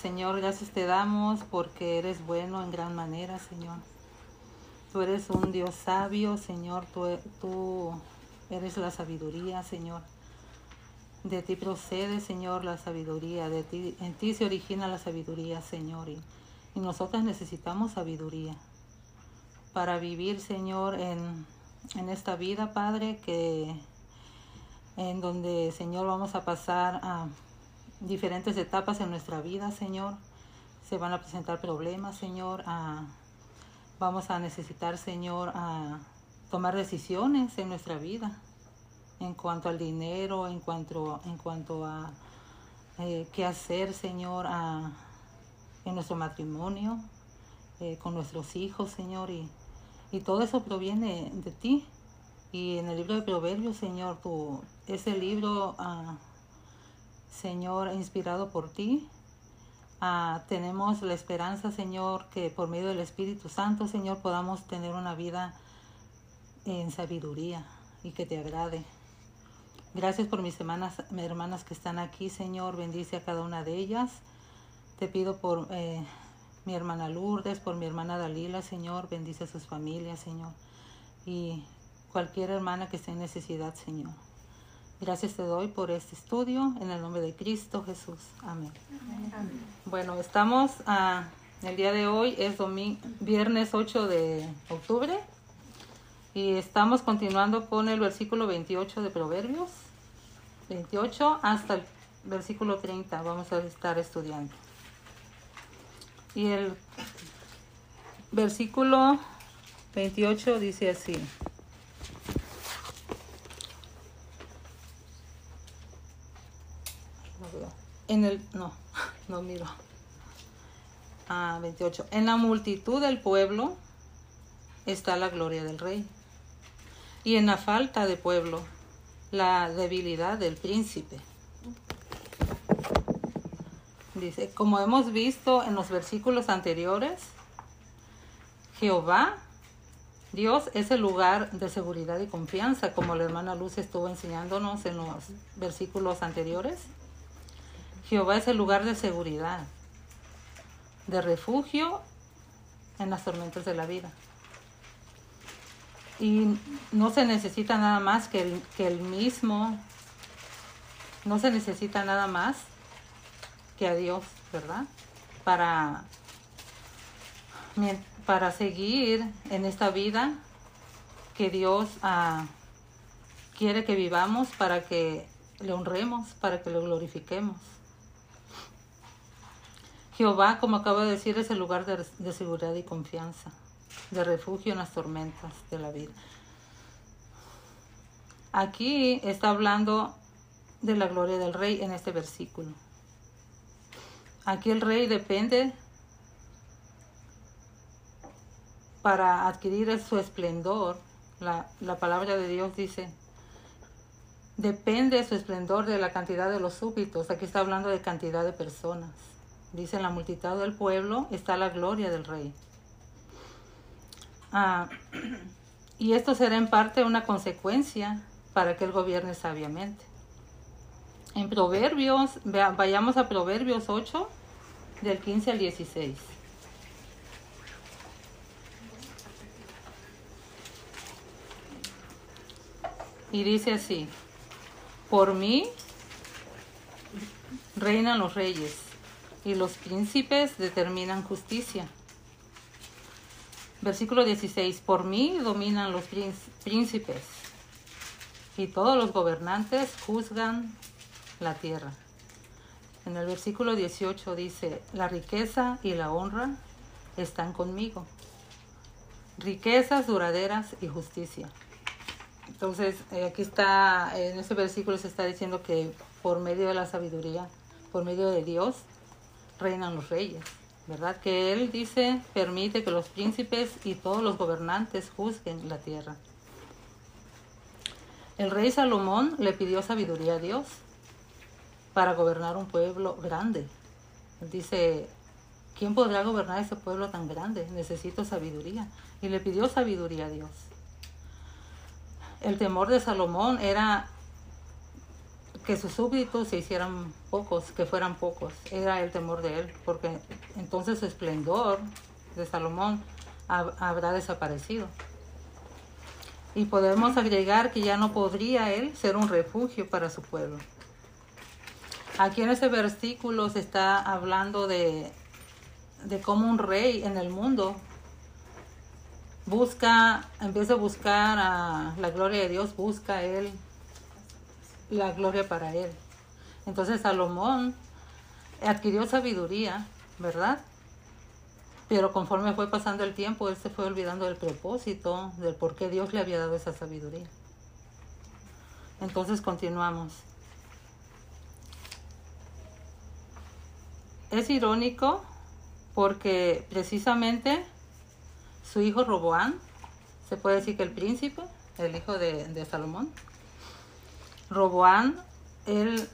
Señor, gracias te damos porque eres bueno en gran manera, Señor. Tú eres un Dios sabio, Señor. Tú, tú eres la sabiduría, Señor. De ti procede, Señor, la sabiduría. De ti, en ti se origina la sabiduría, Señor. Y, y nosotras necesitamos sabiduría para vivir, Señor, en, en esta vida, Padre, que en donde, Señor, vamos a pasar a diferentes etapas en nuestra vida, Señor. Se van a presentar problemas, Señor. vamos a necesitar, Señor, a tomar decisiones en nuestra vida en cuanto al dinero, en cuanto, en cuanto a eh, qué hacer, Señor, en nuestro matrimonio, eh, con nuestros hijos, Señor. Y, y todo eso proviene de ti. Y en el libro de Proverbios, Señor, tu, ese libro ah, Señor, inspirado por ti. Ah, tenemos la esperanza, Señor, que por medio del Espíritu Santo, Señor, podamos tener una vida en sabiduría y que te agrade. Gracias por mis hermanas, mis hermanas que están aquí, Señor. Bendice a cada una de ellas. Te pido por eh, mi hermana Lourdes, por mi hermana Dalila, Señor. Bendice a sus familias, Señor. Y cualquier hermana que esté en necesidad, Señor. Gracias te doy por este estudio en el nombre de Cristo Jesús. Amén. Bueno, estamos a, ah, el día de hoy es domingo, viernes 8 de octubre y estamos continuando con el versículo 28 de Proverbios. 28 hasta el versículo 30 vamos a estar estudiando. Y el versículo 28 dice así. En el, no, no miro. Ah, 28. En la multitud del pueblo está la gloria del rey. Y en la falta de pueblo, la debilidad del príncipe. Dice, como hemos visto en los versículos anteriores, Jehová, Dios es el lugar de seguridad y confianza, como la hermana Luz estuvo enseñándonos en los versículos anteriores. Jehová es el lugar de seguridad, de refugio en las tormentas de la vida. Y no se necesita nada más que el, que el mismo, no se necesita nada más que a Dios, ¿verdad? Para, para seguir en esta vida que Dios ah, quiere que vivamos para que le honremos, para que lo glorifiquemos. Jehová, como acabo de decir, es el lugar de, seguridad y confianza, de refugio en las tormentas de la vida. Aquí está hablando de la gloria del rey en este versículo. Aquí el rey depende para adquirir su esplendor. La, la, palabra de Dios dice, depende su esplendor de la cantidad de los súbitos. Aquí está hablando de cantidad de personas. Dice, la multitud del pueblo está la gloria del rey. Ah, y esto será en parte una consecuencia para que él gobierne sabiamente. En Proverbios, vayamos a Proverbios 8, del 15 al 16. Y dice así, por mí reinan los reyes y los príncipes determinan justicia. Versículo 16, por mí dominan los príncipes y todos los gobernantes juzgan la tierra. En el versículo 18 dice, la riqueza y la honra están conmigo. Riquezas duraderas y justicia. Entonces, eh, aquí está, en este versículo se está diciendo que por medio de la sabiduría, por medio de Dios, reinan los reyes, ¿verdad? Que Él dice, permite que los príncipes y todos los gobernantes juzguen la tierra. El rey Salomón le pidió sabiduría a Dios para gobernar un pueblo grande. dice, ¿quién podrá gobernar ese pueblo tan grande? Necesito sabiduría. Y le pidió sabiduría a Dios. El temor de Salomón era que sus súbditos se hicieran pocos, que fueran pocos. Era el temor de él, porque entonces su esplendor de Salomón habrá desaparecido. Y podemos agregar que ya no podría él ser un refugio para su pueblo. Aquí en ese versículo se está hablando de, de cómo un rey en el mundo busca, vez de buscar a la gloria de Dios, busca él la gloria para él. Entonces Salomón adquirió sabiduría, ¿verdad? Pero conforme fue pasando el tiempo, él se fue olvidando del propósito, del por qué Dios le había dado esa sabiduría. Entonces continuamos. Es irónico porque precisamente su hijo Roboán, se puede decir que el príncipe, el hijo de, Salomón, Roboán, él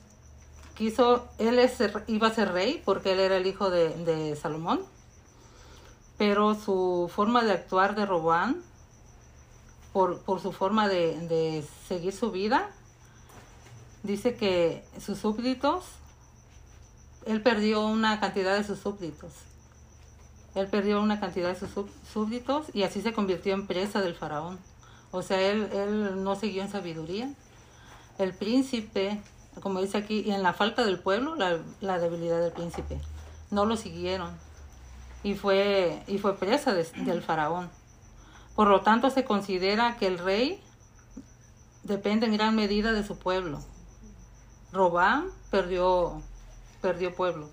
quiso, él iba a ser rey porque él era el hijo de, Salomón, pero su forma de actuar de Roboán, por, su forma de, seguir su vida, dice que sus súbditos, él perdió una cantidad de sus súbditos. Él perdió una cantidad de sus súbditos y así se convirtió en presa del faraón. O sea, él, él no siguió en sabiduría. El príncipe, como dice aquí, y en la falta del pueblo, la, debilidad del príncipe. No lo siguieron y fue, y fue presa del faraón. Por lo tanto, se considera que el rey depende en gran medida de su pueblo. Robán perdió, perdió pueblo.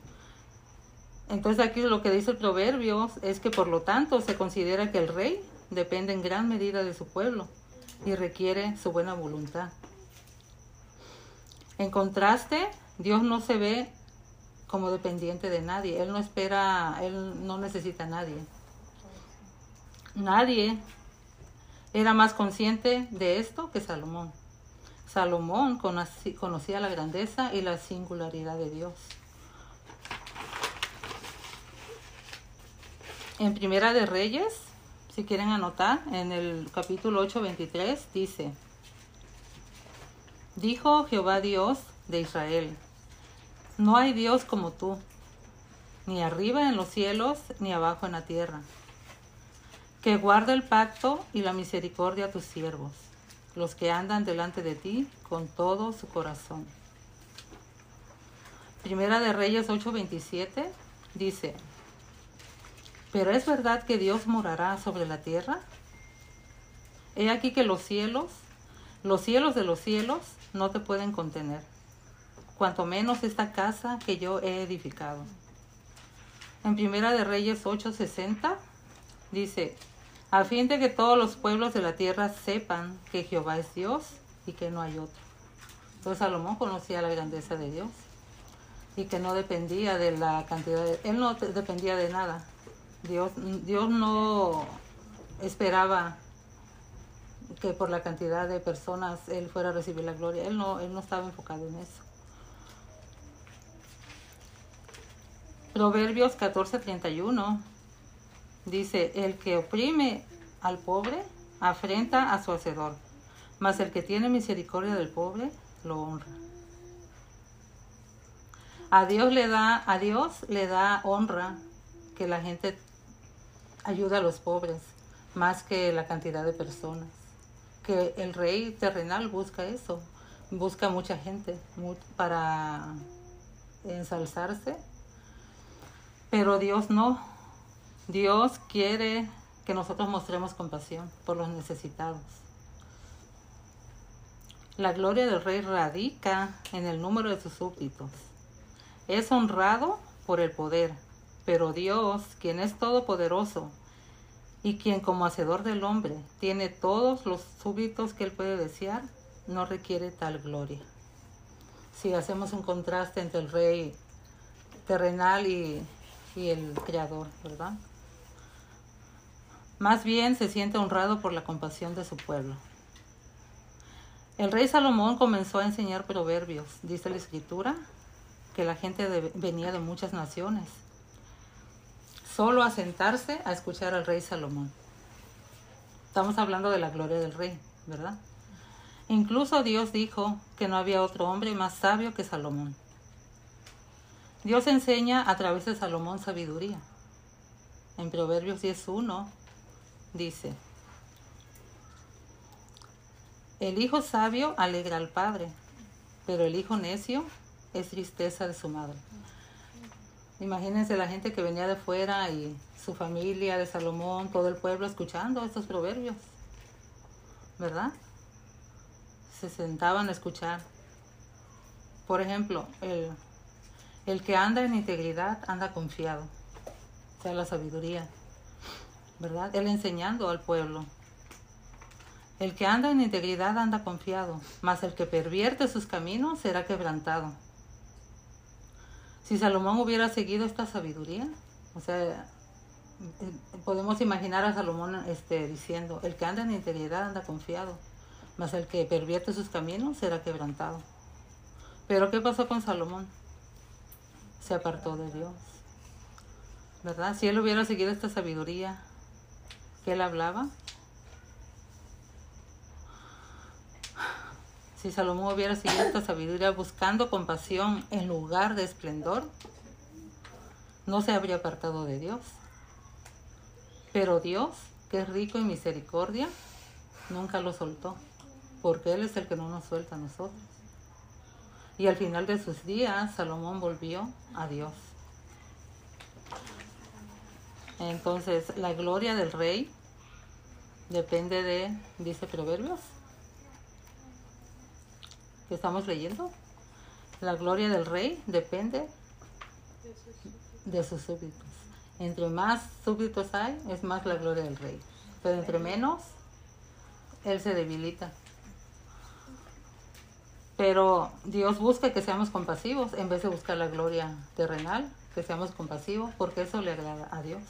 Entonces aquí lo que dice el proverbio es que por lo tanto se considera que el rey depende en gran medida de su pueblo y requiere su buena voluntad. En contraste, Dios no se ve como dependiente de nadie. Él no espera, él no necesita a nadie. Nadie era más consciente de esto que Salomón. Salomón conocía la grandeza y la singularidad de Dios. En Primera de Reyes, si quieren anotar, en el capítulo 8, 23, dice, Dijo Jehová Dios de Israel, no hay Dios como tú, ni arriba en los cielos, ni abajo en la tierra, que guarda el pacto y la misericordia a tus siervos, los que andan delante de ti con todo su corazón. Primera de Reyes 8:27 dice, pero es verdad que Dios morará sobre la tierra. He aquí que los cielos, los cielos de los cielos, no te pueden contener, cuanto menos esta casa que yo he edificado. En Primera de Reyes 8:60 dice, a fin de que todos los pueblos de la tierra sepan que Jehová es Dios y que no hay otro. Entonces Salomón conocía la grandeza de Dios y que no dependía de la cantidad de... Él no dependía de nada, Dios, Dios no esperaba que por la cantidad de personas él fuera a recibir la gloria. Él no, él no estaba enfocado en eso. Proverbios 14:31 dice, el que oprime al pobre afrenta a su hacedor, mas el que tiene misericordia del pobre lo honra. A Dios le da, a Dios le da honra que la gente ayuda a los pobres más que la cantidad de personas. Que el rey terrenal busca eso, busca mucha gente para ensalzarse, pero Dios no. Dios quiere que nosotros mostremos compasión por los necesitados. La gloria del rey radica en el número de sus súbditos. Es honrado por el poder, pero Dios, quien es todopoderoso y quien como hacedor del hombre tiene todos los súbitos que él puede desear, no requiere tal gloria. Si hacemos un contraste entre el rey terrenal y, y el creador, ¿verdad? Más bien se siente honrado por la compasión de su pueblo. El rey Salomón comenzó a enseñar proverbios, dice la escritura, que la gente venía de muchas naciones solo a sentarse a escuchar al rey Salomón. Estamos hablando de la gloria del rey, ¿verdad? Incluso Dios dijo que no había otro hombre más sabio que Salomón. Dios enseña a través de Salomón sabiduría. En Proverbios 10.1 dice, el hijo sabio alegra al padre, pero el hijo necio es tristeza de su madre. Imagínense la gente que venía de fuera y su familia de Salomón, todo el pueblo escuchando estos proverbios, ¿verdad? Se sentaban a escuchar. Por ejemplo, el, el que anda en integridad anda confiado, o sea, la sabiduría, ¿verdad? Él enseñando al pueblo. El que anda en integridad anda confiado, mas el que pervierte sus caminos será quebrantado. Si Salomón hubiera seguido esta sabiduría, o sea, podemos imaginar a Salomón este, diciendo, el que anda en integridad anda confiado, mas el que pervierte sus caminos será quebrantado. Pero ¿qué pasó con Salomón? Se apartó de Dios. ¿Verdad? Si él hubiera seguido esta sabiduría que él hablaba, Si Salomón hubiera seguido esta sabiduría buscando compasión en lugar de esplendor, no se habría apartado de Dios. Pero Dios, que es rico en misericordia, nunca lo soltó, porque Él es el que no nos suelta a nosotros. Y al final de sus días, Salomón volvió a Dios. Entonces, la gloria del rey depende de, dice Proverbios, que estamos leyendo. La gloria del rey depende de sus súbditos. Entre más súbditos hay, es más la gloria del rey. Pero entre menos, él se debilita. Pero Dios busca que seamos compasivos en vez de buscar la gloria terrenal, que seamos compasivos, porque eso le agrada a Dios.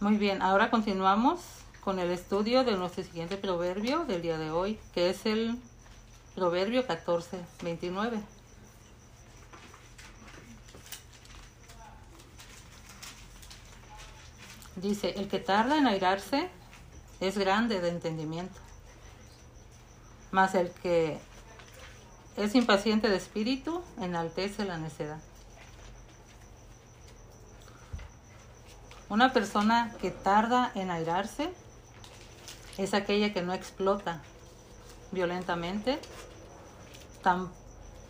Muy bien, ahora continuamos con el estudio de nuestro siguiente proverbio del día de hoy, que es el Proverbio 14, 29. Dice, el que tarda en airarse es grande de entendimiento, mas el que es impaciente de espíritu enaltece la necedad. Una persona que tarda en airarse es aquella que no explota violentamente tan,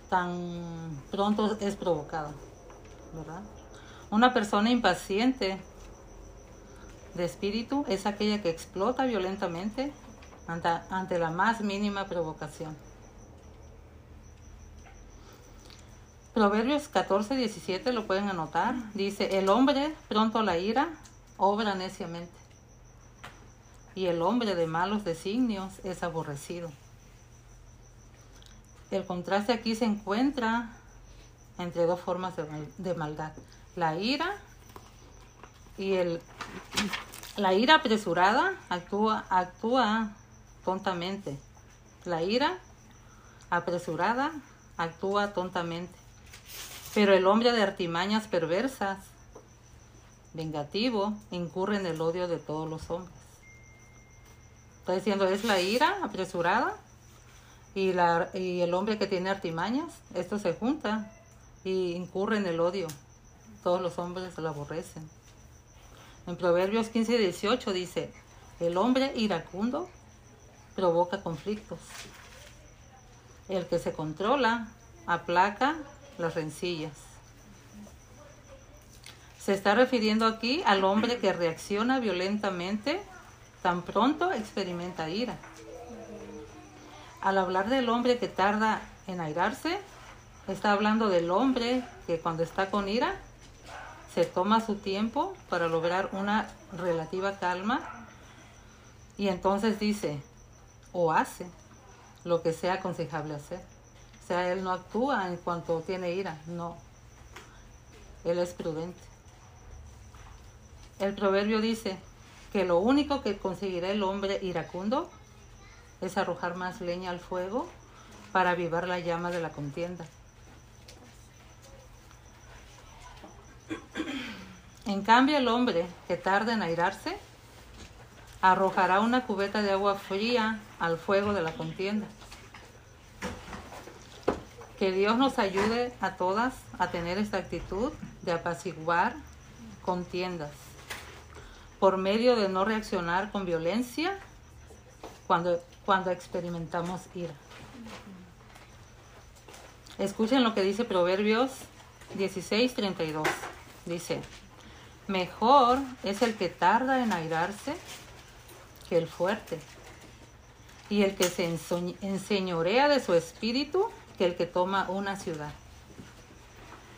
tan pronto es provocada, ¿verdad? Una persona impaciente de espíritu es aquella que explota violentamente ante, ante la más mínima provocación. Proverbios 14, 17 lo pueden anotar. Dice, el hombre pronto a la ira obra neciamente y el hombre de malos designios es aborrecido. El contraste aquí se encuentra entre dos formas de, maldad. La ira y el... La ira apresurada actúa, actúa tontamente. La ira apresurada actúa tontamente. Pero el hombre de artimañas perversas, vengativo, incurre en el odio de todos los hombres. Está diciendo, es la ira apresurada y, la, y el hombre que tiene artimañas, esto se junta y incurre en el odio. Todos los hombres lo aborrecen. En Proverbios 15 y 18 dice, el hombre iracundo provoca conflictos. El que se controla aplaca las rencillas. Se está refiriendo aquí al hombre que reacciona violentamente tan pronto experimenta ira. Al hablar del hombre que tarda en airarse, está hablando del hombre que cuando está con ira se toma su tiempo para lograr una relativa calma y entonces dice o hace lo que sea aconsejable hacer. O sea, él no actúa en cuanto tiene ira, no. Él es prudente. El proverbio dice que lo único que conseguirá el hombre iracundo es arrojar más leña al fuego para avivar la llama de la contienda. En cambio, el hombre que tarda en airarse arrojará una cubeta de agua fría al fuego de la contienda. Que Dios nos ayude a todas a tener esta actitud de apaciguar contiendas por medio de no reaccionar con violencia cuando, cuando experimentamos ira. Escuchen lo que dice Proverbios 16:32. Dice, mejor es el que tarda en airarse que el fuerte, y el que se enseñorea de su espíritu que el que toma una ciudad.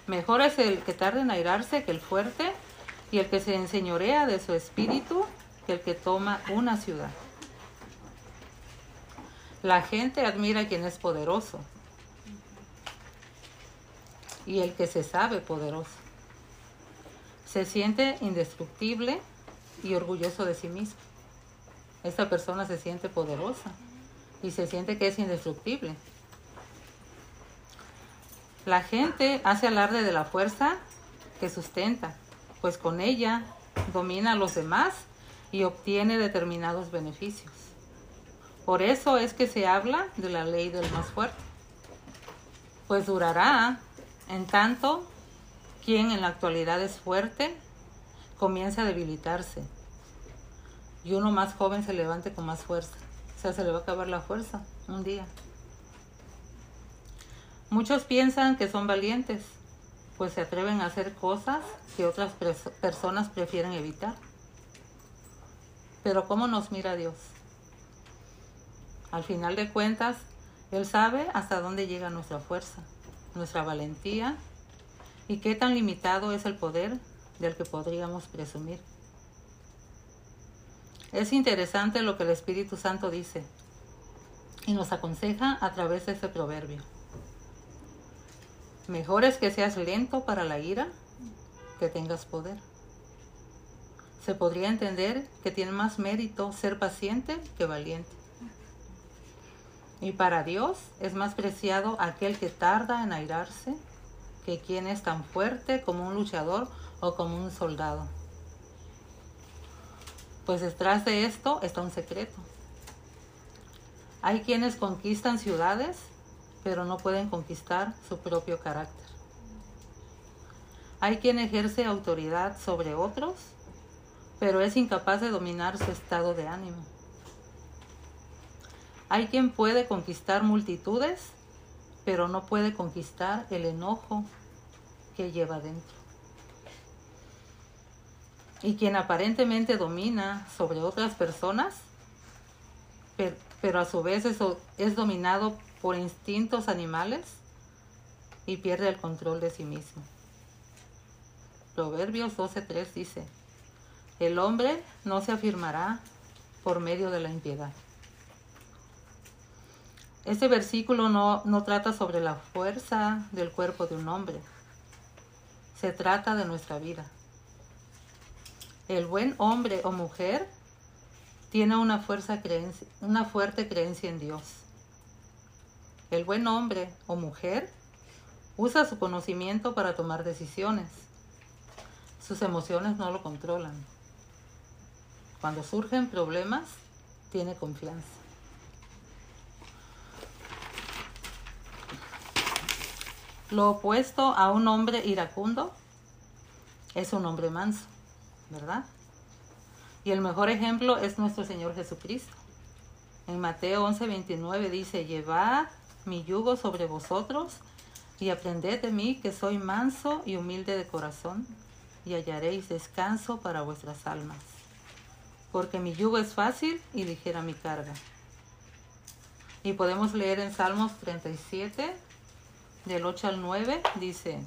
Mejor es el que tarda en airarse que el fuerte, y el que se enseñorea de su espíritu que el que toma una ciudad. La gente admira a quien es poderoso y el que se sabe poderoso. Se siente indestructible y orgulloso de sí mismo. Esta persona se siente poderosa y se siente que es indestructible. La gente hace alarde de la fuerza que sustenta, pues con ella domina a los demás y obtiene determinados beneficios. Por eso es que se habla de la ley del más fuerte, pues durará en tanto quien en la actualidad es fuerte comienza a debilitarse y uno más joven se levante con más fuerza. O sea, se le va a acabar la fuerza un día. Muchos piensan que son valientes, pues se atreven a hacer cosas que otras personas prefieren evitar. Pero ¿cómo nos mira Dios? Al final de cuentas, Él sabe hasta dónde llega nuestra fuerza, nuestra valentía y qué tan limitado es el poder del que podríamos presumir. Es interesante lo que el Espíritu Santo dice y nos aconseja a través de ese proverbio. Mejor es que seas lento para la ira que tengas poder. Se podría entender que tiene más mérito ser paciente que valiente. Y para Dios es más preciado aquel que tarda en airarse que quien es tan fuerte como un luchador o como un soldado. Pues detrás de esto está un secreto. Hay quienes conquistan ciudades, pero no pueden conquistar su propio carácter. Hay quien ejerce autoridad sobre otros, pero es incapaz de dominar su estado de ánimo. Hay quien puede conquistar multitudes, pero no puede conquistar el enojo que lleva dentro y quien aparentemente domina sobre otras personas, pero, a su vez es dominado por instintos animales y pierde el control de sí mismo. Proverbios 12.3 dice, el hombre no se afirmará por medio de la impiedad. Este versículo no, no trata sobre la fuerza del cuerpo de un hombre, se trata de nuestra vida. El buen hombre o mujer tiene una, fuerza creencia, una fuerte creencia en Dios. El buen hombre o mujer usa su conocimiento para tomar decisiones. Sus emociones no lo controlan. Cuando surgen problemas, tiene confianza. Lo opuesto a un hombre iracundo es un hombre manso. ¿verdad? Y el mejor ejemplo es nuestro Señor Jesucristo. En Mateo 11, 29 dice, llevad mi yugo sobre vosotros y aprended de mí que soy manso y humilde de corazón y hallaréis descanso para vuestras almas. Porque mi yugo es fácil y ligera mi carga. Y podemos leer en Salmos 37, del 8 al 9, dice,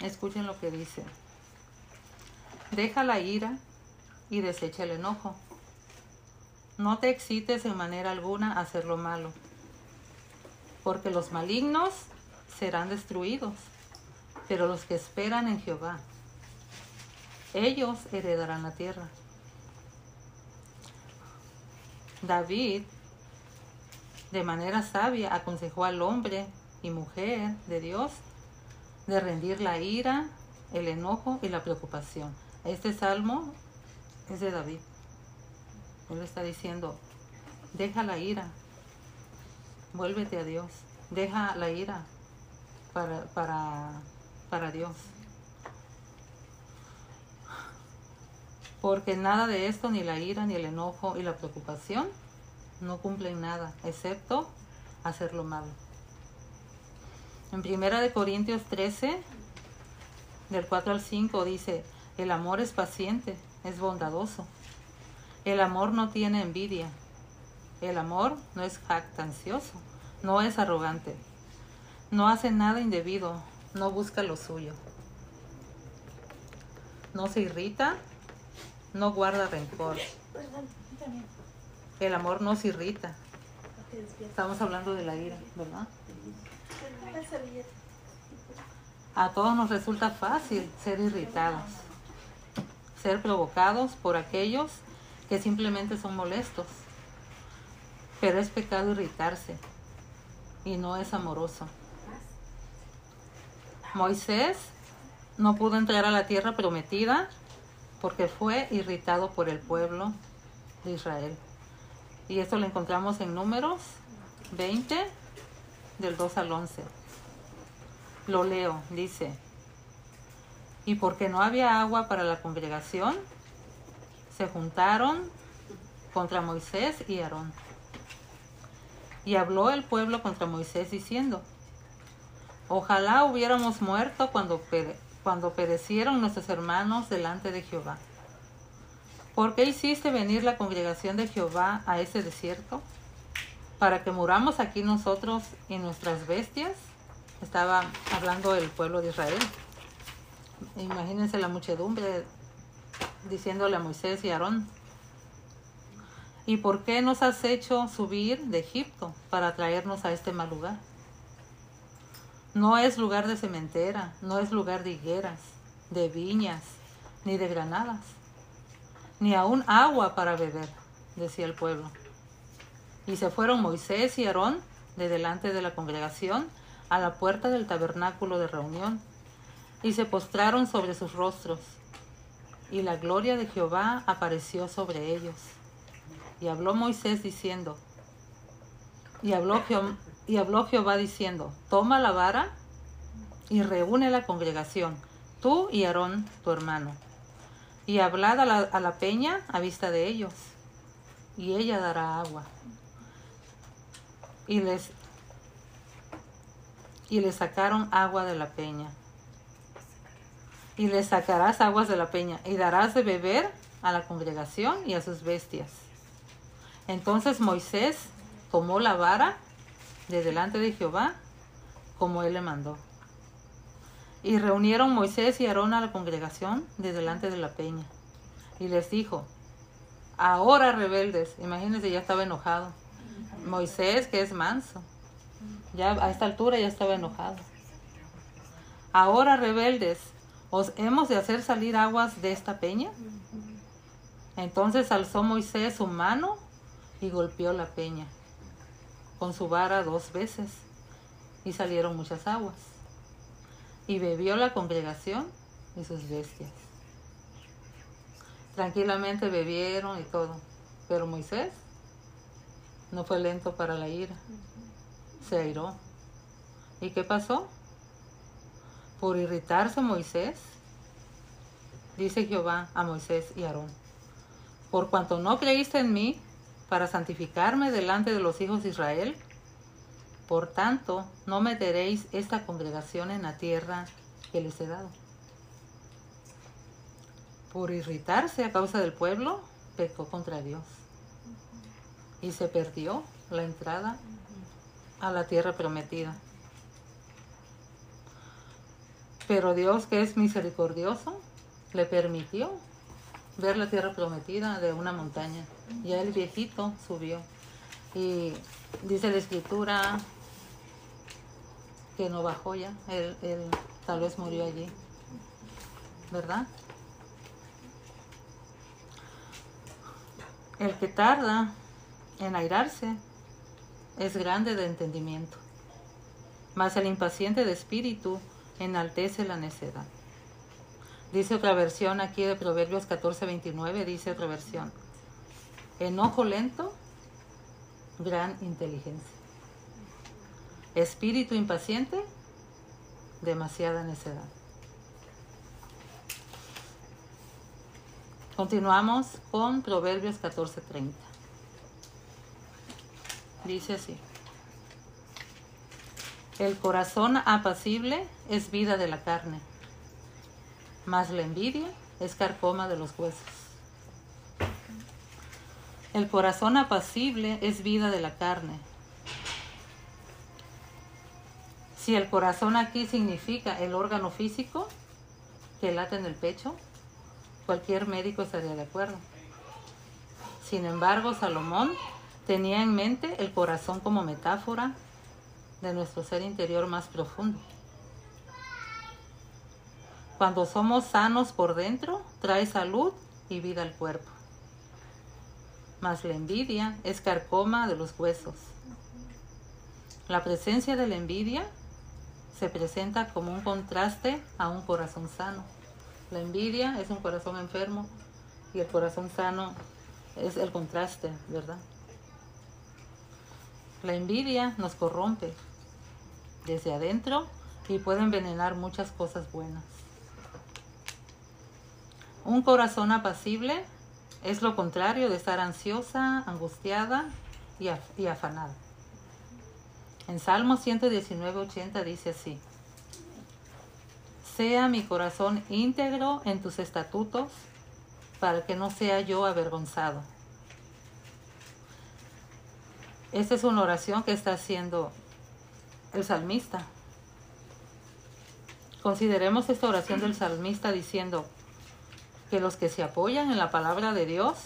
escuchen lo que dice. Deja la ira y desecha el enojo. No te excites en manera alguna a hacer lo malo, porque los malignos serán destruidos, pero los que esperan en Jehová, ellos heredarán la tierra. David, de manera sabia, aconsejó al hombre y mujer de Dios de rendir la ira, el enojo y la preocupación este salmo es de David. Él está diciendo, deja la ira, vuélvete a Dios, deja la ira para, para, para Dios. Porque nada de esto, ni la ira, ni el enojo y la preocupación, no cumplen nada, excepto hacer lo malo. En primera de Corintios 13, del 4 al 5 dice, el amor es paciente, es bondadoso. El amor no tiene envidia. El amor no es jactancioso, no es arrogante. No hace nada indebido, no busca lo suyo. No se irrita, no guarda rencor. El amor no se irrita. Estamos hablando de la ira, ¿verdad? A todos nos resulta fácil ser irritados, ser provocados por aquellos que simplemente son molestos. Pero es pecado irritarse y no es amoroso. Moisés no pudo entrar a la tierra prometida porque fue irritado por el pueblo de Israel. Y esto lo encontramos en números 20, del 2 al 11. Lo leo, dice, y porque no había agua para la congregación, se juntaron contra Moisés y Aarón. Y habló el pueblo contra Moisés diciendo, ojalá hubiéramos muerto cuando, cuando perecieron nuestros hermanos delante de Jehová. ¿Por qué hiciste venir la congregación de Jehová a ese desierto? ¿Para que muramos aquí nosotros y nuestras bestias? Estaba hablando el pueblo de Israel. Imagínense la muchedumbre diciéndole a Moisés y Aarón, ¿y por qué nos has hecho subir de Egipto para traernos a este mal lugar? No es lugar de cementera, no es lugar de higueras, de viñas, ni de granadas ni aún agua para beber, decía el pueblo. Y se fueron Moisés y Aarón de delante de la congregación a la puerta del tabernáculo de reunión, y se postraron sobre sus rostros, y la gloria de Jehová apareció sobre ellos. Y habló Moisés diciendo, y habló, y habló Jehová diciendo, toma la vara y reúne la congregación, tú y Aarón, tu hermano y hablad a la, peña a vista de ellos, y ella dará agua. Y les, y les sacaron agua de la peña. Y les sacarás aguas de la peña, y darás de beber a la congregación y a sus bestias. Entonces Moisés tomó la vara de delante de Jehová, como él le mandó. Y reunieron Moisés y Aarón a la congregación de delante de la peña. Y les dijo, ahora rebeldes, imagínense, ya estaba enojado. Moisés, que es manso, ya a esta altura ya estaba enojado. Ahora rebeldes, ¿os hemos de hacer salir aguas de esta peña? Entonces alzó Moisés su mano y golpeó la peña con su vara dos veces y salieron muchas aguas y bebió la congregación y sus bestias. Tranquilamente bebieron y todo, pero Moisés no fue lento para la ira, airó. ¿Y qué pasó? Por irritarse Moisés, dice Jehová a Moisés y Aarón, por cuanto no creíste en mí para santificarme delante de los hijos de Israel, por tanto, no meteréis esta congregación en la tierra que les he dado. Por irritarse a causa del pueblo, pecó contra Dios. Y se perdió la entrada a la tierra prometida. Pero Dios, que es misericordioso, le permitió ver la tierra prometida de una montaña. Ya el viejito subió. Y dice la escritura que no bajó ya, él, tal vez murió allí, ¿verdad? El que tarda en airarse es grande de entendimiento, mas el impaciente de espíritu enaltece la necedad. Dice otra versión aquí de Proverbios 14:29, dice otra versión. enojo lento, gran inteligencia. Espíritu impaciente, demasiada necedad. Continuamos con Proverbios 14:30. Dice así. El corazón apacible es vida de la carne, mas la envidia es carcoma de los huesos. El corazón apacible es vida de la carne. Si el corazón aquí significa el órgano físico que late en el pecho, cualquier médico estaría de acuerdo. Sin embargo, Salomón tenía en mente el corazón como metáfora de nuestro ser interior más profundo. Cuando somos sanos por dentro, trae salud y vida al cuerpo. Mas la envidia es carcoma de los huesos. La presencia de la envidia se presenta como un contraste a un corazón sano. La envidia es un corazón enfermo y el corazón sano es el contraste, ¿verdad? La envidia nos corrompe desde adentro y puede envenenar muchas cosas buenas. Un corazón apacible es lo contrario de estar ansiosa, angustiada y, y afanada. En Salmo 119, 80 dice así, sea mi corazón íntegro en tus estatutos para que no sea yo avergonzado. Esta es una oración que está haciendo el salmista. Consideremos esta oración del salmista diciendo que los que se apoyan en la palabra de Dios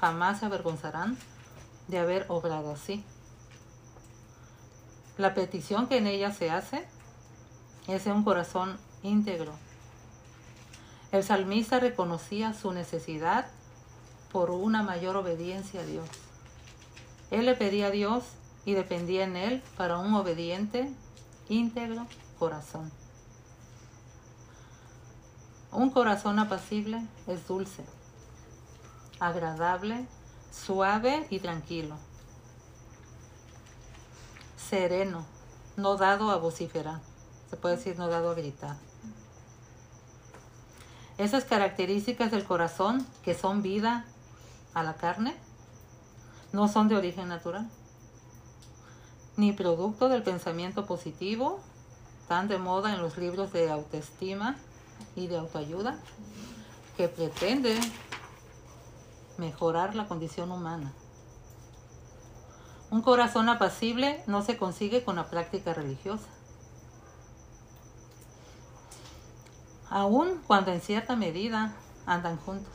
jamás se avergonzarán de haber obrado así. La petición que en ella se hace es de un corazón íntegro. El salmista reconocía su necesidad por una mayor obediencia a Dios. Él le pedía a Dios y dependía en Él para un obediente, íntegro corazón. Un corazón apacible es dulce, agradable, suave y tranquilo sereno, no dado a vociferar, se puede decir no dado a gritar. Esas características del corazón que son vida a la carne no son de origen natural, ni producto del pensamiento positivo, tan de moda en los libros de autoestima y de autoayuda, que pretende mejorar la condición humana. Un corazón apacible no se consigue con la práctica religiosa. Aún cuando en cierta medida andan juntos.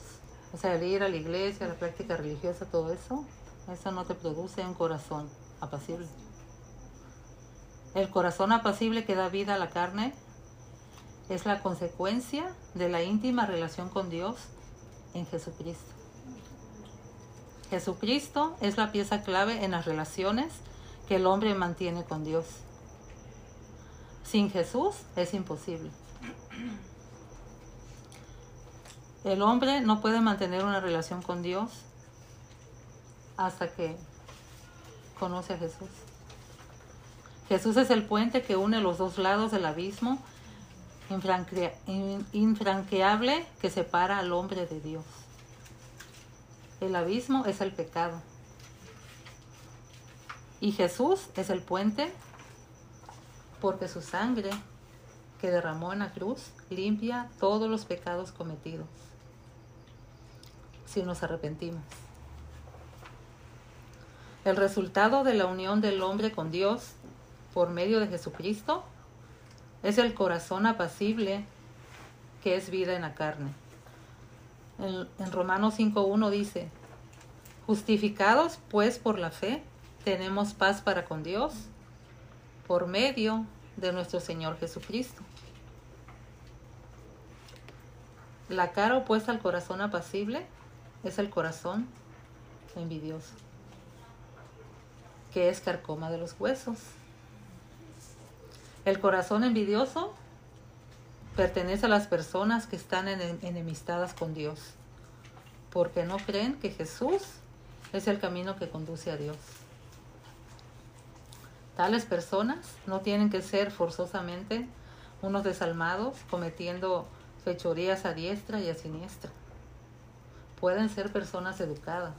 O sea, el ir a la iglesia, la práctica religiosa, todo eso, eso no te produce un corazón apacible. El corazón apacible que da vida a la carne es la consecuencia de la íntima relación con Dios en Jesucristo. Jesucristo es la pieza clave en las relaciones que el hombre mantiene con Dios. Sin Jesús es imposible. El hombre no puede mantener una relación con Dios hasta que conoce a Jesús. Jesús es el puente que une los dos lados del abismo infranqueable que separa al hombre de Dios. El abismo es el pecado. Y Jesús es el puente porque su sangre que derramó en la cruz limpia todos los pecados cometidos si nos arrepentimos. El resultado de la unión del hombre con Dios por medio de Jesucristo es el corazón apacible que es vida en la carne. En, Romanos 5.1 dice, justificados pues por la fe, tenemos paz para con Dios por medio de nuestro Señor Jesucristo. La cara opuesta al corazón apacible es el corazón envidioso, que es carcoma de los huesos. El corazón envidioso pertenece a las personas que están enemistadas con Dios, porque no creen que Jesús es el camino que conduce a Dios. Tales personas no tienen que ser forzosamente unos desalmados cometiendo fechorías a diestra y a siniestra. Pueden ser personas educadas,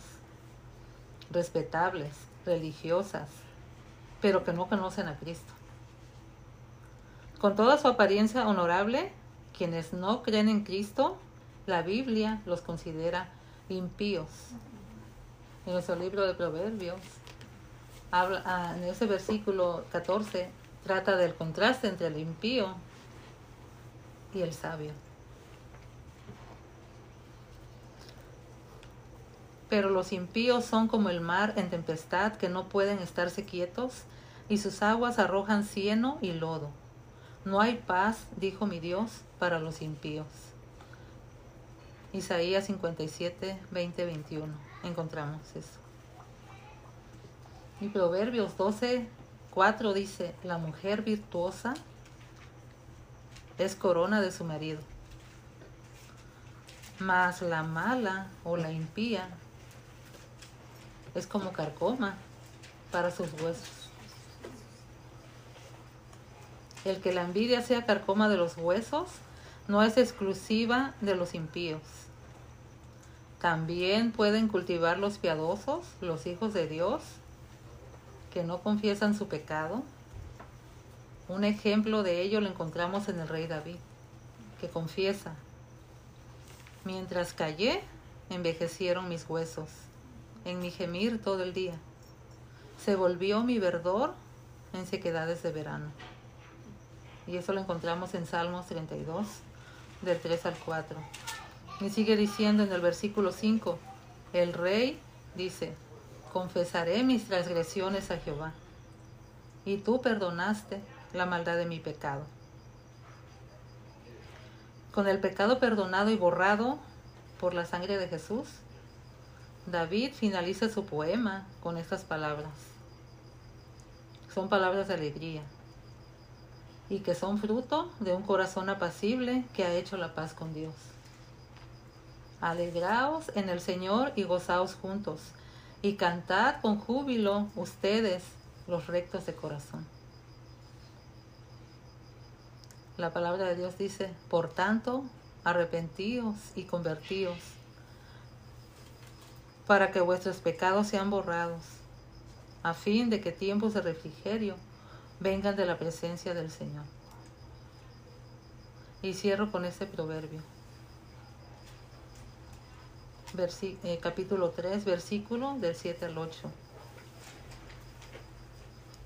respetables, religiosas, pero que no conocen a Cristo. Con toda su apariencia honorable, quienes no creen en Cristo, la Biblia los considera impíos. En nuestro libro de Proverbios, habla, ah, en ese versículo 14, trata del contraste entre el impío y el sabio. Pero los impíos son como el mar en tempestad que no pueden estarse quietos y sus aguas arrojan cieno y lodo. No hay paz, dijo mi Dios, para los impíos. Isaías 57, 20, 21. Encontramos eso. Y Proverbios 12, 4 dice, la mujer virtuosa es corona de su marido, mas la mala o la impía es como carcoma para sus huesos. El que la envidia sea carcoma de los huesos no es exclusiva de los impíos. También pueden cultivar los piadosos, los hijos de Dios, que no confiesan su pecado. Un ejemplo de ello lo encontramos en el rey David, que confiesa, mientras callé, envejecieron mis huesos en mi gemir todo el día. Se volvió mi verdor en sequedades de verano. Y eso lo encontramos en Salmos 32, del 3 al 4. Y sigue diciendo en el versículo 5, el rey dice, confesaré mis transgresiones a Jehová, y tú perdonaste la maldad de mi pecado. Con el pecado perdonado y borrado por la sangre de Jesús, David finaliza su poema con estas palabras. Son palabras de alegría y que son fruto de un corazón apacible que ha hecho la paz con Dios. Alegraos en el Señor y gozaos juntos, y cantad con júbilo ustedes los rectos de corazón. La palabra de Dios dice, por tanto, arrepentíos y convertíos para que vuestros pecados sean borrados, a fin de que tiempos de refrigerio vengan de la presencia del Señor. Y cierro con este proverbio. Eh, capítulo 3, versículo del 7 al 8.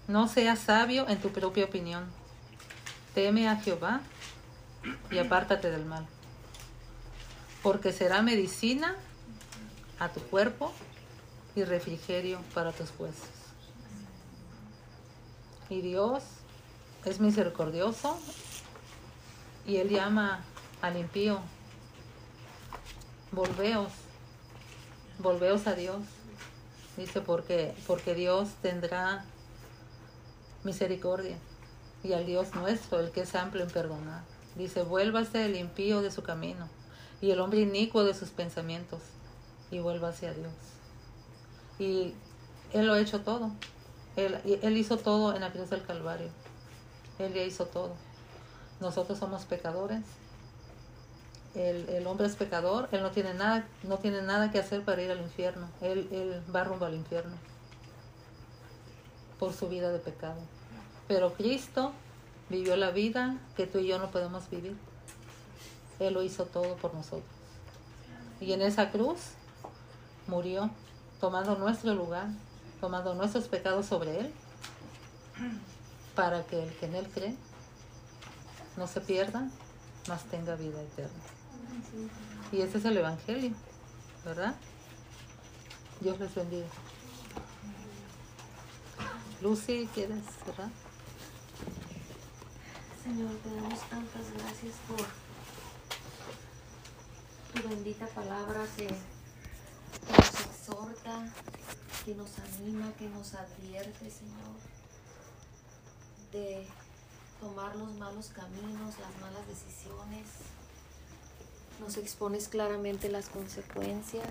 No seas sabio en tu propia opinión. Teme a Jehová y apártate del mal. Porque será medicina a tu cuerpo y refrigerio para tus huesos. Y Dios es misericordioso y Él llama al impío, volveos, volveos a Dios. Dice, porque, porque Dios tendrá misericordia y al Dios nuestro, el que es amplio en perdonar. Dice, vuélvase el impío de su camino y el hombre inicuo de sus pensamientos y vuelva hacia Dios. Y Él lo ha hecho todo. Él, él hizo todo en la cruz del Calvario. Él ya hizo todo. Nosotros somos pecadores. El, el, hombre es pecador. Él no tiene, nada, no tiene nada que hacer para ir al infierno. Él, él va rumbo al infierno por su vida de pecado. Pero Cristo vivió la vida que tú y yo no podemos vivir. Él lo hizo todo por nosotros. Y en esa cruz murió tomando nuestro lugar, tomando nuestros pecados sobre Él, para que el que en Él cree no se pierda, mas tenga vida eterna. Y ese es el Evangelio, ¿verdad? Dios les bendiga. Lucy, ¿quieres cerrar? Señor, te damos tantas gracias por tu bendita palabra que nos exhorta, que nos anima, que nos advierte, Señor, de tomar los malos caminos, las malas decisiones. Nos expones claramente las consecuencias